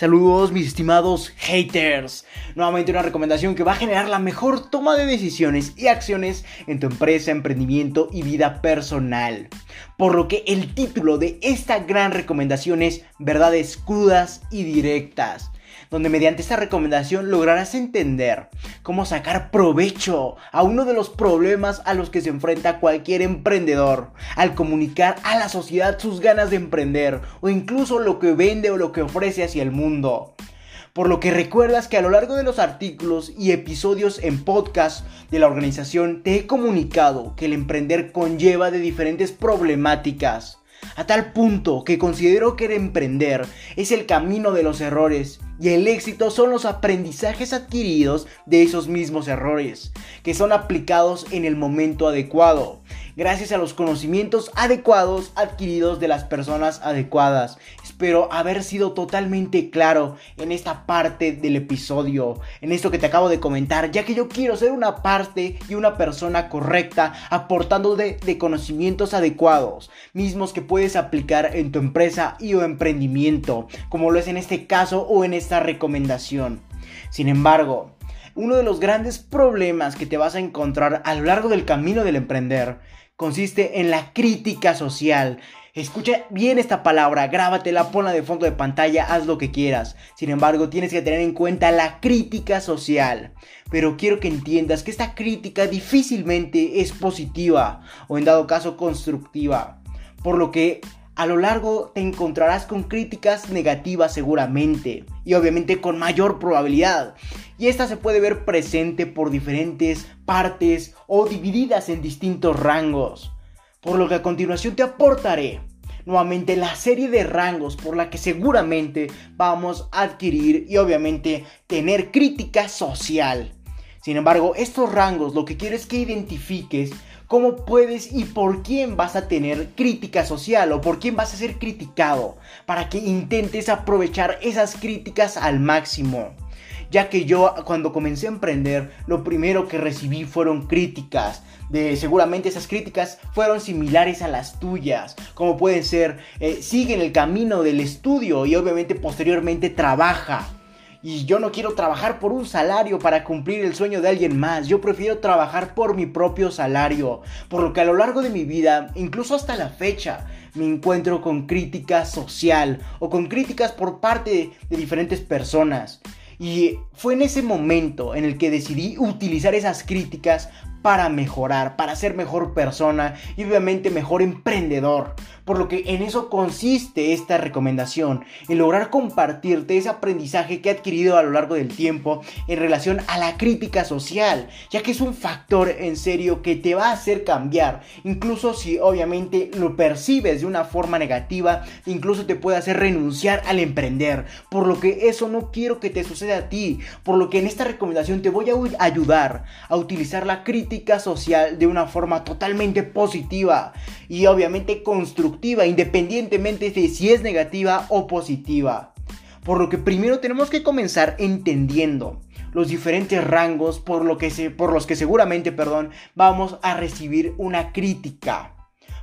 Saludos mis estimados haters. Nuevamente una recomendación que va a generar la mejor toma de decisiones y acciones en tu empresa, emprendimiento y vida personal. Por lo que el título de esta gran recomendación es Verdades crudas y directas donde mediante esta recomendación lograrás entender cómo sacar provecho a uno de los problemas a los que se enfrenta cualquier emprendedor al comunicar a la sociedad sus ganas de emprender o incluso lo que vende o lo que ofrece hacia el mundo. Por lo que recuerdas que a lo largo de los artículos y episodios en podcast de la organización te he comunicado que el emprender conlleva de diferentes problemáticas a tal punto que considero que el emprender es el camino de los errores y el éxito son los aprendizajes adquiridos de esos mismos errores, que son aplicados en el momento adecuado, gracias a los conocimientos adecuados adquiridos de las personas adecuadas. Espero haber sido totalmente claro en esta parte del episodio, en esto que te acabo de comentar, ya que yo quiero ser una parte y una persona correcta, aportando de, conocimientos adecuados, mismos que puedes aplicar en tu empresa y o emprendimiento, como lo es en este caso o en esta recomendación. Sin embargo, uno de los grandes problemas que te vas a encontrar a lo largo del camino del emprender consiste en la crítica social. Escucha bien esta palabra, grábatela, ponla de fondo de pantalla, haz lo que quieras. Sin embargo, tienes que tener en cuenta la crítica social. Pero quiero que entiendas que esta crítica difícilmente es positiva o en dado caso constructiva. Por lo que a lo largo te encontrarás con críticas negativas seguramente y obviamente con mayor probabilidad. Y esta se puede ver presente por diferentes partes o divididas en distintos rangos. Por lo que a continuación te aportaré nuevamente la serie de rangos por la que seguramente vamos a adquirir y obviamente tener crítica social. Sin embargo, estos rangos lo que quiero es que identifiques cómo puedes y por quién vas a tener crítica social o por quién vas a ser criticado para que intentes aprovechar esas críticas al máximo. Ya que yo cuando comencé a emprender, lo primero que recibí fueron críticas. De, seguramente esas críticas fueron similares a las tuyas. Como pueden ser, eh, sigue en el camino del estudio y obviamente posteriormente trabaja y yo no quiero trabajar por un salario para cumplir el sueño de alguien más. Yo prefiero trabajar por mi propio salario. Por lo que a lo largo de mi vida, incluso hasta la fecha, me encuentro con crítica social o con críticas por parte de diferentes personas. Y fue en ese momento en el que decidí utilizar esas críticas para mejorar, para ser mejor persona y obviamente mejor emprendedor. Por lo que en eso consiste esta recomendación, en lograr compartirte ese aprendizaje que he adquirido a lo largo del tiempo en relación a la crítica social, ya que es un factor en serio que te va a hacer cambiar, incluso si obviamente lo percibes de una forma negativa, incluso te puede hacer renunciar al emprender, por lo que eso no quiero que te suceda a ti, por lo que en esta recomendación te voy a ayudar a utilizar la crítica social de una forma totalmente positiva y obviamente constructiva, independientemente de si es negativa o positiva. Por lo que primero tenemos que comenzar entendiendo los diferentes rangos por, lo que se, por los que seguramente perdón, vamos a recibir una crítica.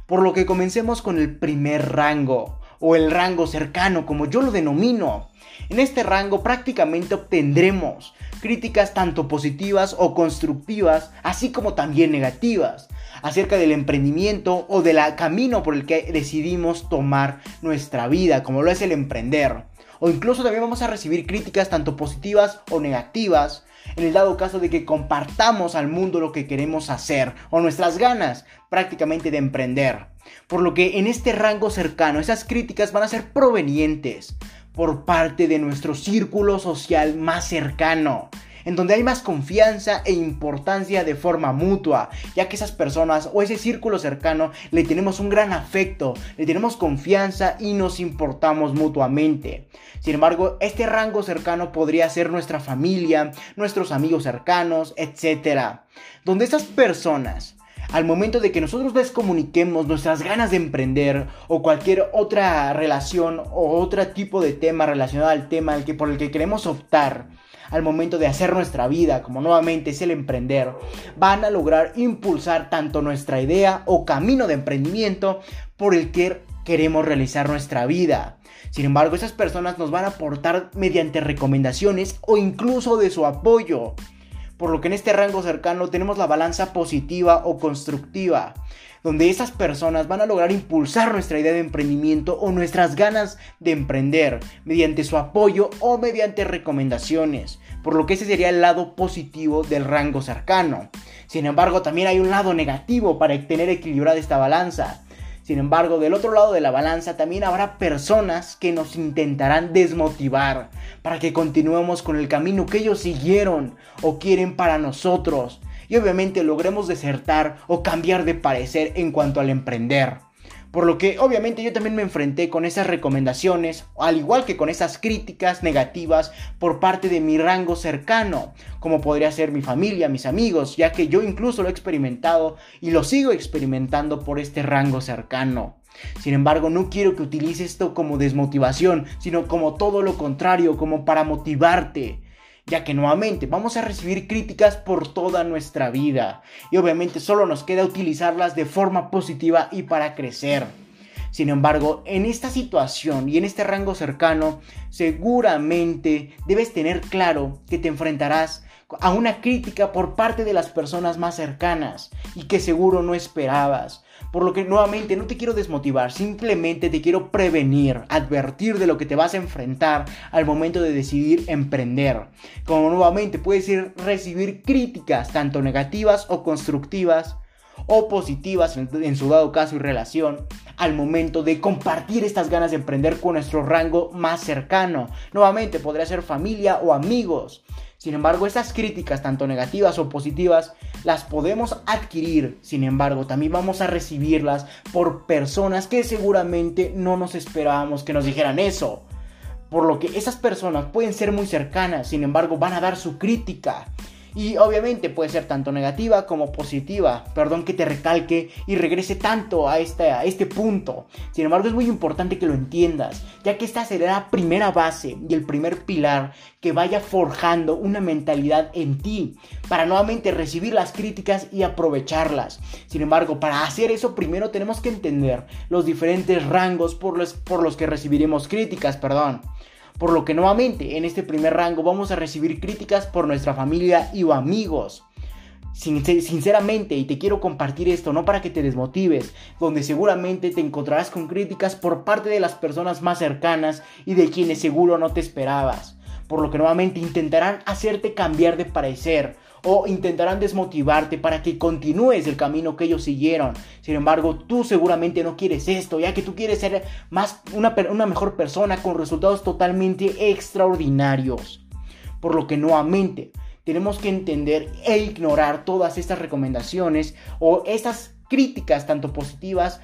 Por lo que comencemos con el primer rango o el rango cercano como yo lo denomino. En este rango prácticamente obtendremos críticas tanto positivas o constructivas, así como también negativas, acerca del emprendimiento o del camino por el que decidimos tomar nuestra vida, como lo es el emprender. O incluso también vamos a recibir críticas tanto positivas o negativas, en el dado caso de que compartamos al mundo lo que queremos hacer o nuestras ganas prácticamente de emprender. Por lo que en este rango cercano esas críticas van a ser provenientes por parte de nuestro círculo social más cercano, en donde hay más confianza e importancia de forma mutua, ya que esas personas o ese círculo cercano le tenemos un gran afecto, le tenemos confianza y nos importamos mutuamente. Sin embargo, este rango cercano podría ser nuestra familia, nuestros amigos cercanos, etc. Donde estas personas al momento de que nosotros les comuniquemos nuestras ganas de emprender o cualquier otra relación o otro tipo de tema relacionado al tema al que, por el que queremos optar, al momento de hacer nuestra vida, como nuevamente es el emprender, van a lograr impulsar tanto nuestra idea o camino de emprendimiento por el que queremos realizar nuestra vida. Sin embargo, esas personas nos van a aportar mediante recomendaciones o incluso de su apoyo. Por lo que en este rango cercano tenemos la balanza positiva o constructiva, donde esas personas van a lograr impulsar nuestra idea de emprendimiento o nuestras ganas de emprender mediante su apoyo o mediante recomendaciones. Por lo que ese sería el lado positivo del rango cercano. Sin embargo, también hay un lado negativo para tener equilibrada esta balanza sin embargo, del otro lado de la balanza también habrá personas que nos intentarán desmotivar para que continuemos con el camino que ellos siguieron o quieren para nosotros y obviamente logremos desertar o cambiar de parecer en cuanto al emprender. Por lo que obviamente yo también me enfrenté con esas recomendaciones, al igual que con esas críticas negativas por parte de mi rango cercano, como podría ser mi familia, mis amigos, ya que yo incluso lo he experimentado y lo sigo experimentando por este rango cercano. Sin embargo, no quiero que utilices esto como desmotivación, sino como todo lo contrario, como para motivarte ya que nuevamente vamos a recibir críticas por toda nuestra vida y obviamente solo nos queda utilizarlas de forma positiva y para crecer. Sin embargo, en esta situación y en este rango cercano, seguramente debes tener claro que te enfrentarás a una crítica por parte de las personas más cercanas y que seguro no esperabas. Por lo que nuevamente no te quiero desmotivar, simplemente te quiero prevenir, advertir de lo que te vas a enfrentar al momento de decidir emprender. Como nuevamente puedes ir recibir críticas, tanto negativas o constructivas, o positivas en, su dado caso y relación al momento de compartir estas ganas de emprender con nuestro rango más cercano. Nuevamente podría ser familia o amigos. Sin embargo, esas críticas, tanto negativas o positivas, las podemos adquirir. Sin embargo, también vamos a recibirlas por personas que seguramente no nos esperábamos que nos dijeran eso. Por lo que esas personas pueden ser muy cercanas, sin embargo, van a dar su crítica. Y obviamente puede ser tanto negativa como positiva. Perdón que te recalque y regrese tanto a este, a este punto. Sin embargo, es muy importante que lo entiendas, ya que esta será la primera base y el primer pilar que vaya forjando una mentalidad en ti para nuevamente recibir las críticas y aprovecharlas. Sin embargo, para hacer eso primero tenemos que entender los diferentes rangos por los, por los que recibiremos críticas, perdón por lo que nuevamente en este primer rango vamos a recibir críticas por nuestra familia y o amigos. Sinceramente, y te quiero compartir esto, no para que te desmotives, donde seguramente te encontrarás con críticas por parte de las personas más cercanas y de quienes seguro no te esperabas, por lo que nuevamente intentarán hacerte cambiar de parecer o intentarán desmotivarte para que continúes el camino que ellos siguieron. Sin embargo, tú seguramente no quieres esto, ya que tú quieres ser más una, una mejor persona con resultados totalmente extraordinarios. Por lo que nuevamente tenemos que entender e ignorar todas estas recomendaciones o estas críticas tanto positivas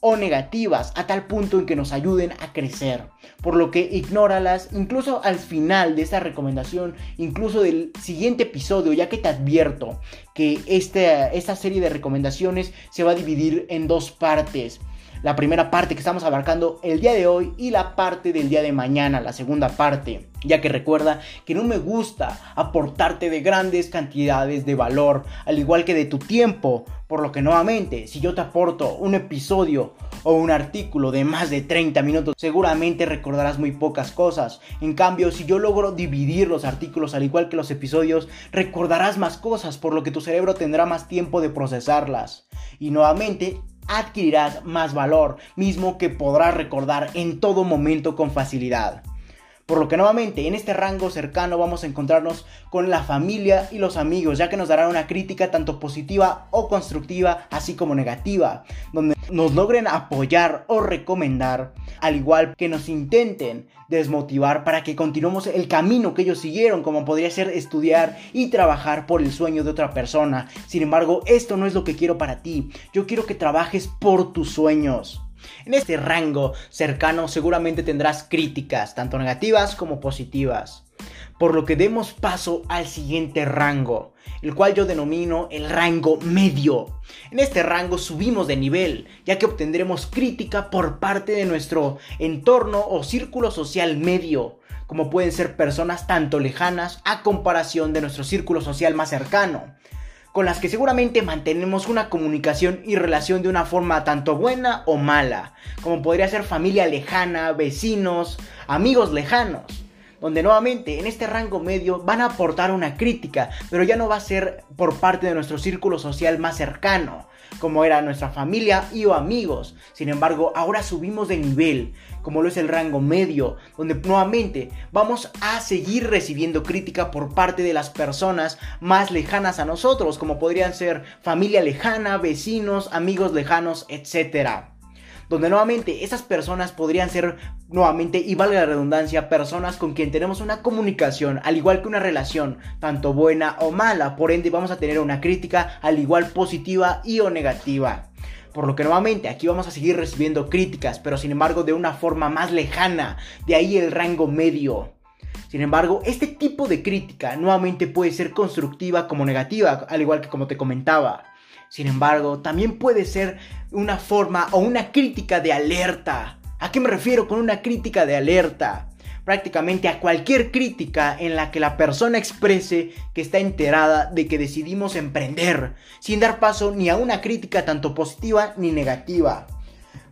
o negativas a tal punto en que nos ayuden a crecer. Por lo que ignóralas incluso al final de esta recomendación, incluso del siguiente episodio, ya que te advierto que este, esta serie de recomendaciones se va a dividir en dos partes la primera parte que estamos abarcando el día de hoy y la parte del día de mañana, la segunda parte. Ya que recuerda que no me gusta aportarte de grandes cantidades de valor, al igual que de tu tiempo. Por lo que nuevamente, si yo te aporto un episodio o un artículo de más de 30 minutos, seguramente recordarás muy pocas cosas. En cambio, si yo logro dividir los artículos al igual que los episodios, recordarás más cosas, por lo que tu cerebro tendrá más tiempo de procesarlas. Y nuevamente, adquirirás más valor, mismo que podrás recordar en todo momento con facilidad. Por lo que nuevamente en este rango cercano vamos a encontrarnos con la familia y los amigos, ya que nos darán una crítica tanto positiva o constructiva, así como negativa, donde nos logren apoyar o recomendar, al igual que nos intenten desmotivar para que continuemos el camino que ellos siguieron, como podría ser estudiar y trabajar por el sueño de otra persona. Sin embargo, esto no es lo que quiero para ti. Yo quiero que trabajes por tus sueños. En este rango cercano seguramente tendrás críticas, tanto negativas como positivas. Por lo que demos paso al siguiente rango, el cual yo denomino el rango medio. En este rango subimos de nivel, ya que obtendremos crítica por parte de nuestro entorno o círculo social medio, como pueden ser personas tanto lejanas a comparación de nuestro círculo social más cercano con las que seguramente mantenemos una comunicación y relación de una forma tanto buena o mala, como podría ser familia lejana, vecinos, amigos lejanos donde nuevamente en este rango medio van a aportar una crítica, pero ya no va a ser por parte de nuestro círculo social más cercano, como era nuestra familia y o amigos. Sin embargo, ahora subimos de nivel, como lo es el rango medio, donde nuevamente vamos a seguir recibiendo crítica por parte de las personas más lejanas a nosotros, como podrían ser familia lejana, vecinos, amigos lejanos, etcétera donde nuevamente esas personas podrían ser nuevamente, y valga la redundancia, personas con quien tenemos una comunicación, al igual que una relación, tanto buena o mala, por ende vamos a tener una crítica al igual positiva y o negativa. Por lo que nuevamente aquí vamos a seguir recibiendo críticas, pero sin embargo de una forma más lejana, de ahí el rango medio. Sin embargo, este tipo de crítica nuevamente puede ser constructiva como negativa, al igual que como te comentaba. Sin embargo, también puede ser una forma o una crítica de alerta. ¿A qué me refiero con una crítica de alerta? Prácticamente a cualquier crítica en la que la persona exprese que está enterada de que decidimos emprender, sin dar paso ni a una crítica tanto positiva ni negativa.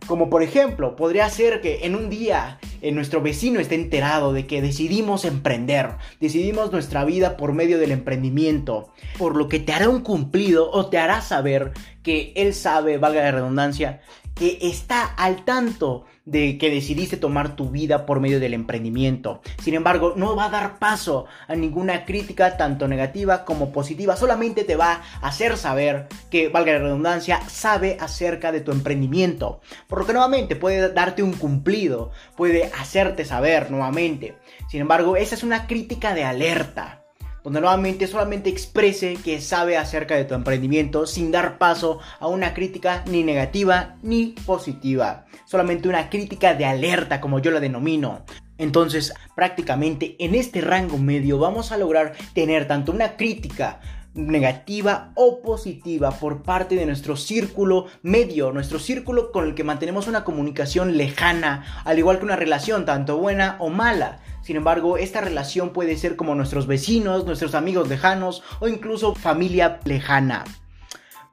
Como por ejemplo, podría ser que en un día en nuestro vecino esté enterado de que decidimos emprender, decidimos nuestra vida por medio del emprendimiento, por lo que te hará un cumplido o te hará saber que él sabe, valga la redundancia, que está al tanto de que decidiste tomar tu vida por medio del emprendimiento. Sin embargo, no va a dar paso a ninguna crítica tanto negativa como positiva, solamente te va a hacer saber que, valga la redundancia, sabe acerca de tu emprendimiento. Por lo que nuevamente puede darte un cumplido, puede hacerte saber nuevamente. Sin embargo, esa es una crítica de alerta donde nuevamente solamente exprese que sabe acerca de tu emprendimiento sin dar paso a una crítica ni negativa ni positiva. Solamente una crítica de alerta como yo la denomino. Entonces, prácticamente en este rango medio vamos a lograr tener tanto una crítica negativa o positiva por parte de nuestro círculo medio, nuestro círculo con el que mantenemos una comunicación lejana, al igual que una relación tanto buena o mala. Sin embargo, esta relación puede ser como nuestros vecinos, nuestros amigos lejanos o incluso familia lejana.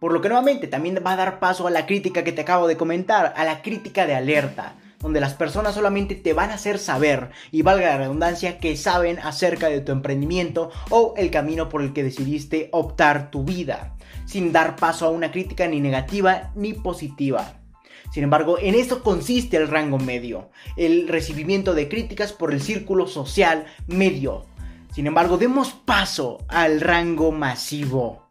Por lo que nuevamente también va a dar paso a la crítica que te acabo de comentar, a la crítica de alerta, donde las personas solamente te van a hacer saber, y valga la redundancia, que saben acerca de tu emprendimiento o el camino por el que decidiste optar tu vida, sin dar paso a una crítica ni negativa ni positiva. Sin embargo, en esto consiste el rango medio, el recibimiento de críticas por el círculo social medio. Sin embargo, demos paso al rango masivo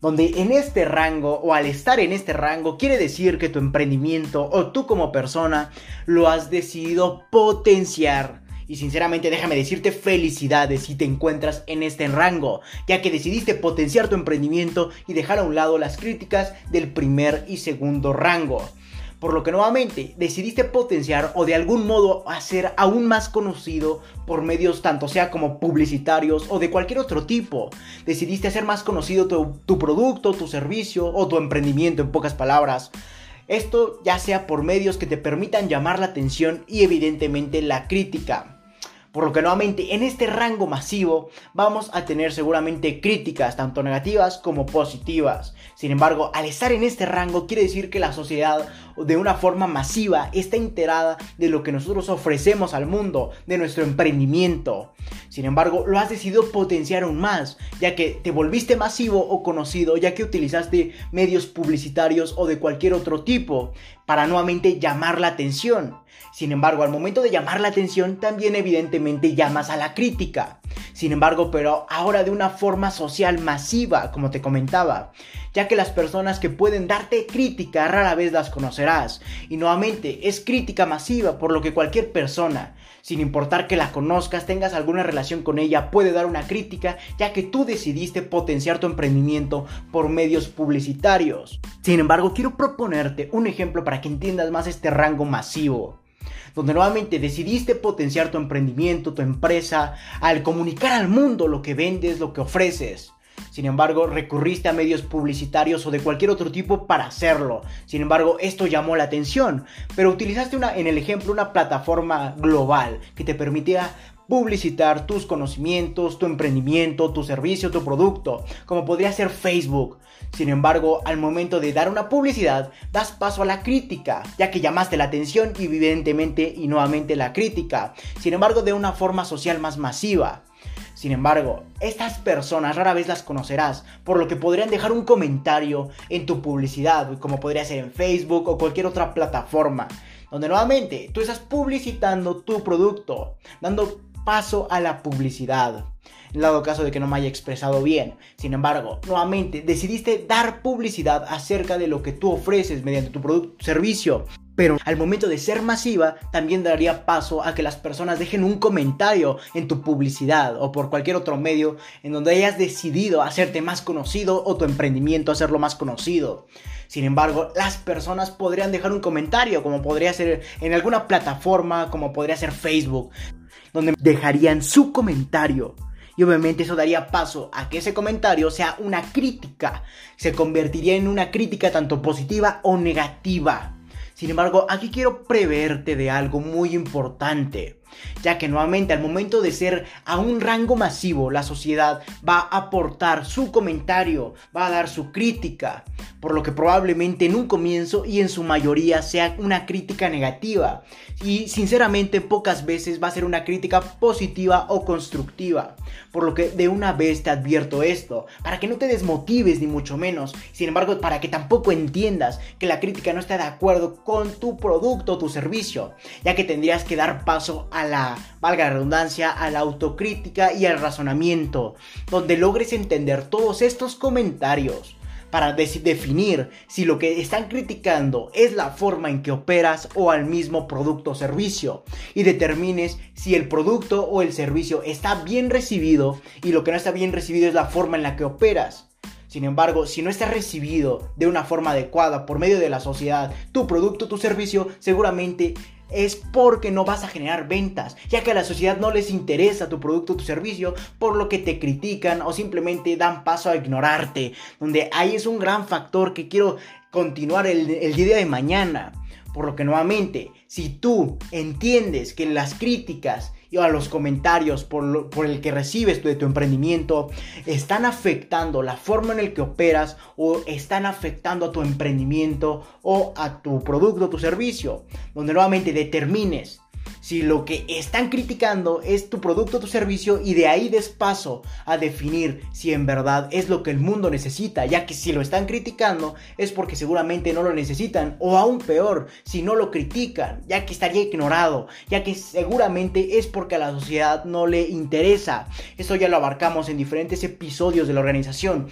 donde en este rango o al estar en este rango quiere decir que tu emprendimiento o tú como persona lo has decidido potenciar. Y sinceramente déjame decirte felicidades si te encuentras en este rango, ya que decidiste potenciar tu emprendimiento y dejar a un lado las críticas del primer y segundo rango por lo que nuevamente decidiste potenciar o de algún modo hacer aún más conocido por medios tanto sea como publicitarios o de cualquier otro tipo. Decidiste hacer más conocido tu, producto, tu servicio o tu emprendimiento en pocas palabras. Esto ya sea por medios que te permitan llamar la atención y evidentemente la crítica. Por lo que nuevamente en este rango masivo vamos a tener seguramente críticas tanto negativas como positivas. Sin embargo, al estar en este rango quiere decir que la sociedad de una forma masiva está enterada de lo que nosotros ofrecemos al mundo, de nuestro emprendimiento. Sin embargo, lo has decidido potenciar aún más, ya que te volviste masivo o conocido, ya que utilizaste medios publicitarios o de cualquier otro tipo para nuevamente llamar la atención. Sin embargo, al momento de llamar la atención, también evidentemente llamas a la crítica. Sin embargo, pero ahora de una forma social masiva, como te comentaba, ya que las personas que pueden darte crítica rara vez las conocerás. Y nuevamente, es crítica masiva, por lo que cualquier persona, sin importar que la conozcas, tengas alguna relación con ella, puede dar una crítica, ya que tú decidiste potenciar tu emprendimiento por medios publicitarios. Sin embargo, quiero proponerte un ejemplo para que entiendas más este rango masivo donde nuevamente decidiste potenciar tu emprendimiento, tu empresa, al comunicar al mundo lo que vendes, lo que ofreces. Sin embargo, recurriste a medios publicitarios o de cualquier otro tipo para hacerlo. Sin embargo, esto llamó la atención. Pero utilizaste una, en el ejemplo una plataforma global que te permitía publicitar tus conocimientos, tu emprendimiento, tu servicio, tu producto, como podría ser Facebook. Sin embargo, al momento de dar una publicidad, das paso a la crítica, ya que llamaste la atención y evidentemente y nuevamente la crítica. Sin embargo, de una forma social más masiva. Sin embargo, estas personas rara vez las conocerás, por lo que podrían dejar un comentario en tu publicidad, como podría ser en Facebook o cualquier otra plataforma, donde nuevamente tú estás publicitando tu producto, dando paso a la publicidad. En dado caso de que no me haya expresado bien. Sin embargo, nuevamente decidiste dar publicidad acerca de lo que tú ofreces mediante tu producto servicio. Pero al momento de ser masiva, también daría paso a que las personas dejen un comentario en tu publicidad o por cualquier otro medio en donde hayas decidido hacerte más conocido o tu emprendimiento hacerlo más conocido. Sin embargo, las personas podrían dejar un comentario, como podría ser en alguna plataforma, como podría ser Facebook, donde dejarían su comentario. Y obviamente eso daría paso a que ese comentario sea una crítica. Se convertiría en una crítica tanto positiva o negativa. Sin embargo, aquí quiero preverte de algo muy importante, ya que nuevamente al momento de ser a un rango masivo, la sociedad va a aportar su comentario, va a dar su crítica, por lo que probablemente en un comienzo y en su mayoría sea una crítica negativa, y sinceramente pocas veces va a ser una crítica positiva o constructiva, por lo que de una vez te advierto esto, para que no te desmotives ni mucho menos, sin embargo para que tampoco entiendas que la crítica no está de acuerdo con tu producto o tu servicio, ya que tendrías que dar paso a la, valga la redundancia, a la autocrítica y al razonamiento, donde logres entender todos estos comentarios para definir si lo que están criticando es la forma en que operas o al mismo producto o servicio y determines si el producto o el servicio está bien recibido y lo que no está bien recibido es la forma en la que operas. Sin embargo, si no está recibido de una forma adecuada por medio de la sociedad, tu producto, tu servicio, seguramente es porque no vas a generar ventas, ya que a la sociedad no les interesa tu producto o tu servicio, por lo que te critican o simplemente dan paso a ignorarte, donde ahí es un gran factor que quiero continuar el, el día de mañana. Por lo que nuevamente, si tú entiendes que las críticas a los comentarios por, por el que recibes de tu emprendimiento están afectando la forma en la que operas o están afectando a tu emprendimiento o a tu producto tu servicio, donde nuevamente determines si lo que están criticando es tu producto o tu servicio y de ahí des paso a definir si en verdad es lo que el mundo necesita, ya que si lo están criticando es porque seguramente no lo necesitan o aún peor, si no lo critican, ya que estaría ignorado, ya que seguramente es porque a la sociedad no le interesa. Esto ya lo abarcamos en diferentes episodios de la organización,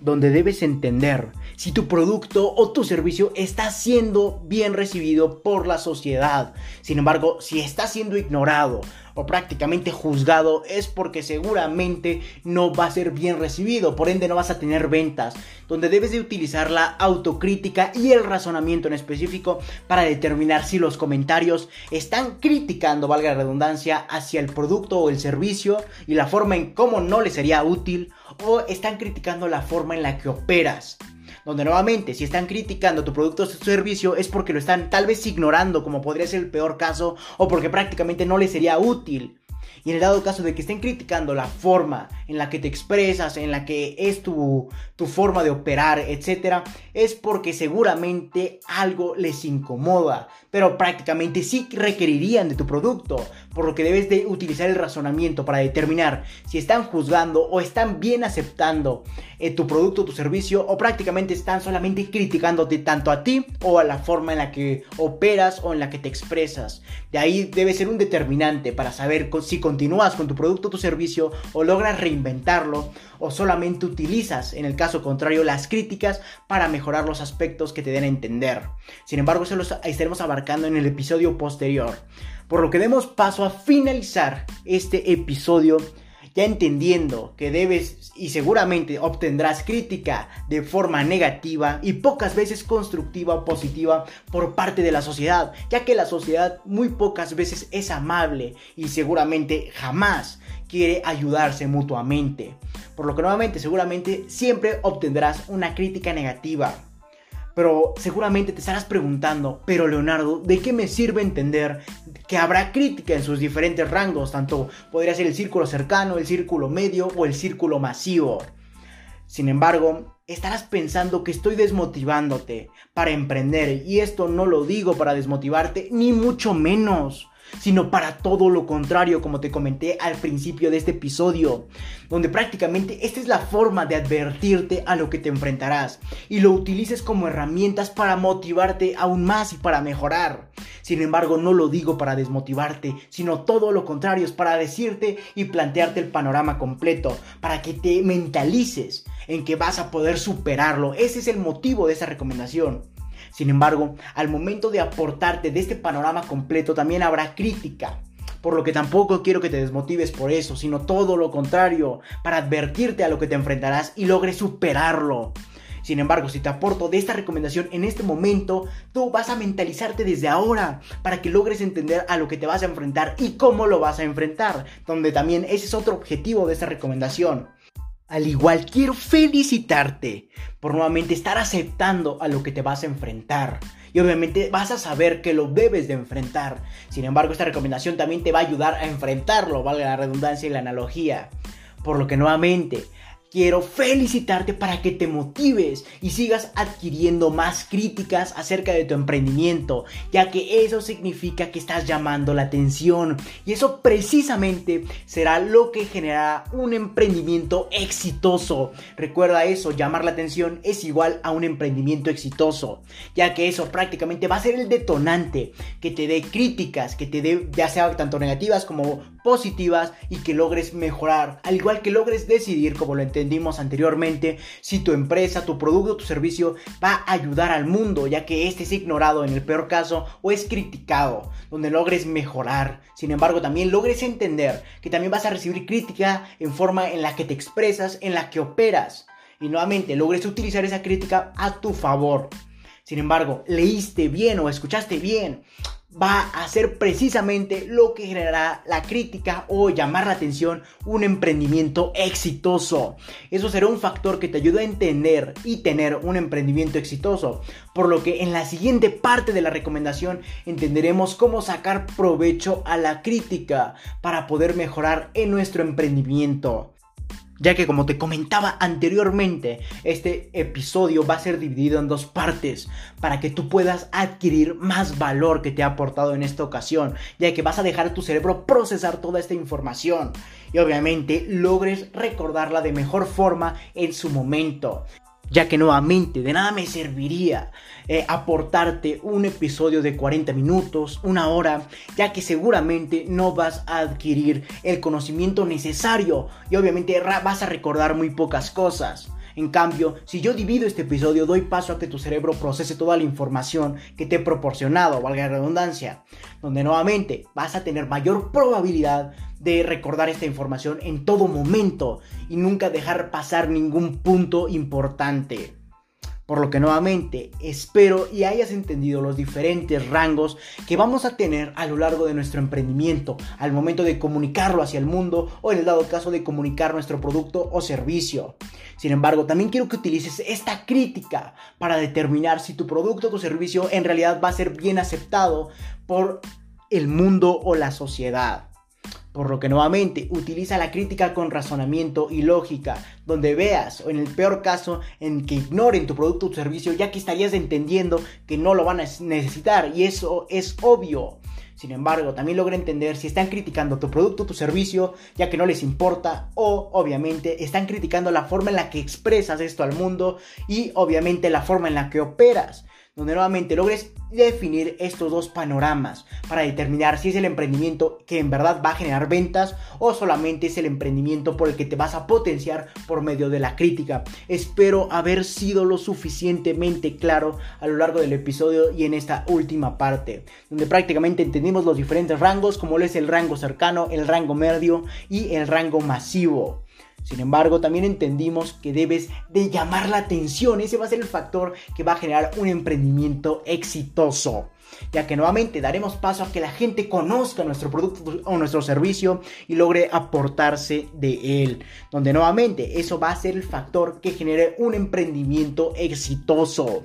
donde debes entender si tu producto o tu servicio está siendo bien recibido por la sociedad. Sin embargo, si está siendo ignorado o prácticamente juzgado es porque seguramente no va a ser bien recibido, por ende no vas a tener ventas, donde debes de utilizar la autocrítica y el razonamiento en específico para determinar si los comentarios están criticando, valga la redundancia, hacia el producto o el servicio y la forma en cómo no le sería útil o están criticando la forma en la que operas donde nuevamente si están criticando tu producto o servicio es porque lo están tal vez ignorando como podría ser el peor caso o porque prácticamente no les sería útil. Y en el dado caso de que estén criticando la forma en la que te expresas, en la que es tu, tu forma de operar, etc., es porque seguramente algo les incomoda, pero prácticamente sí requerirían de tu producto, por lo que debes de utilizar el razonamiento para determinar si están juzgando o están bien aceptando eh, tu producto, tu servicio, o prácticamente están solamente criticándote tanto a ti o a la forma en la que operas o en la que te expresas. De ahí debe ser un determinante para saber si continúas con tu producto o tu servicio o logras reinventarlo o solamente utilizas, en el caso contrario, las críticas para mejorar los aspectos que te den a entender. Sin embargo, eso lo estaremos abarcando en el episodio posterior. Por lo que demos paso a finalizar este episodio ya entendiendo que debes y seguramente obtendrás crítica de forma negativa y pocas veces constructiva o positiva por parte de la sociedad, ya que la sociedad muy pocas veces es amable y seguramente jamás quiere ayudarse mutuamente. Por lo que nuevamente seguramente siempre obtendrás una crítica negativa. Pero seguramente te estarás preguntando, pero Leonardo, ¿de qué me sirve entender que habrá crítica en sus diferentes rangos? Tanto podría ser el círculo cercano, el círculo medio o el círculo masivo. Sin embargo, estarás pensando que estoy desmotivándote para emprender y esto no lo digo para desmotivarte, ni mucho menos sino para todo lo contrario, como te comenté al principio de este episodio, donde prácticamente esta es la forma de advertirte a lo que te enfrentarás y lo utilices como herramientas para motivarte aún más y para mejorar. Sin embargo, no lo digo para desmotivarte, sino todo lo contrario, es para decirte y plantearte el panorama completo, para que te mentalices en que vas a poder superarlo. Ese es el motivo de esa recomendación. Sin embargo, al momento de aportarte de este panorama completo también habrá crítica. Por lo que tampoco quiero que te desmotives por eso, sino todo lo contrario, para advertirte a lo que te enfrentarás y logres superarlo. Sin embargo, si te aporto de esta recomendación en este momento, tú vas a mentalizarte desde ahora para que logres entender a lo que te vas a enfrentar y cómo lo vas a enfrentar, donde también ese es otro objetivo de esta recomendación. Al igual, quiero felicitarte por nuevamente estar aceptando a lo que te vas a enfrentar. Y obviamente vas a saber que lo debes de enfrentar. Sin embargo, esta recomendación también te va a ayudar a enfrentarlo, valga la redundancia y la analogía. Por lo que nuevamente, quiero felicitarte para que te motives y sigas adquiriendo más críticas acerca de tu emprendimiento, ya que eso significa que estás llamando la atención y eso precisamente será lo que generará un emprendimiento exitoso. Recuerda eso, llamar la atención es igual a un emprendimiento exitoso, ya que eso prácticamente va a ser el detonante que te dé críticas, que te dé ya sea tanto negativas como positivas y que logres mejorar, al igual que logres decidir como lo entendimos anteriormente, si tu empresa, tu producto, tu servicio va a ayudar al mundo, ya que este es ignorado en el peor caso o es criticado, donde logres mejorar. Sin embargo, también logres entender que también vas a recibir crítica en forma en la que te expresas, en la que operas. Y nuevamente logres utilizar esa crítica a tu favor. Sin embargo, leíste bien o escuchaste bien va a ser precisamente lo que generará la crítica o llamar la atención un emprendimiento exitoso. Eso será un factor que te ayuda a entender y tener un emprendimiento exitoso. Por lo que en la siguiente parte de la recomendación entenderemos cómo sacar provecho a la crítica para poder mejorar en nuestro emprendimiento ya que como te comentaba anteriormente, este episodio va a ser dividido en dos partes para que tú puedas adquirir más valor que te ha aportado en esta ocasión, ya que vas a dejar a tu cerebro procesar toda esta información y obviamente logres recordarla de mejor forma en su momento ya que nuevamente de nada me serviría eh, aportarte un episodio de 40 minutos, una hora, ya que seguramente no vas a adquirir el conocimiento necesario y obviamente vas a recordar muy pocas cosas. En cambio, si yo divido este episodio, doy paso a que tu cerebro procese toda la información que te he proporcionado, valga la redundancia, donde nuevamente vas a tener mayor probabilidad de recordar esta información en todo momento y nunca dejar pasar ningún punto importante. Por lo que nuevamente espero y hayas entendido los diferentes rangos que vamos a tener a lo largo de nuestro emprendimiento al momento de comunicarlo hacia el mundo o en el dado caso de comunicar nuestro producto o servicio. Sin embargo, también quiero que utilices esta crítica para determinar si tu producto o tu servicio en realidad va a ser bien aceptado por el mundo o la sociedad. Por lo que nuevamente utiliza la crítica con razonamiento y lógica, donde veas, o en el peor caso, en que ignoren tu producto o servicio, ya que estarías entendiendo que no lo van a necesitar, y eso es obvio. Sin embargo, también logra entender si están criticando tu producto o tu servicio, ya que no les importa, o obviamente están criticando la forma en la que expresas esto al mundo y obviamente la forma en la que operas donde nuevamente logres definir estos dos panoramas para determinar si es el emprendimiento que en verdad va a generar ventas o solamente es el emprendimiento por el que te vas a potenciar por medio de la crítica. Espero haber sido lo suficientemente claro a lo largo del episodio y en esta última parte, donde prácticamente entendimos los diferentes rangos como es el rango cercano, el rango medio y el rango masivo. Sin embargo, también entendimos que debes de llamar la atención. Ese va a ser el factor que va a generar un emprendimiento exitoso. Ya que nuevamente daremos paso a que la gente conozca nuestro producto o nuestro servicio y logre aportarse de él. Donde nuevamente eso va a ser el factor que genere un emprendimiento exitoso.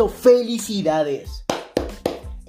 felicidades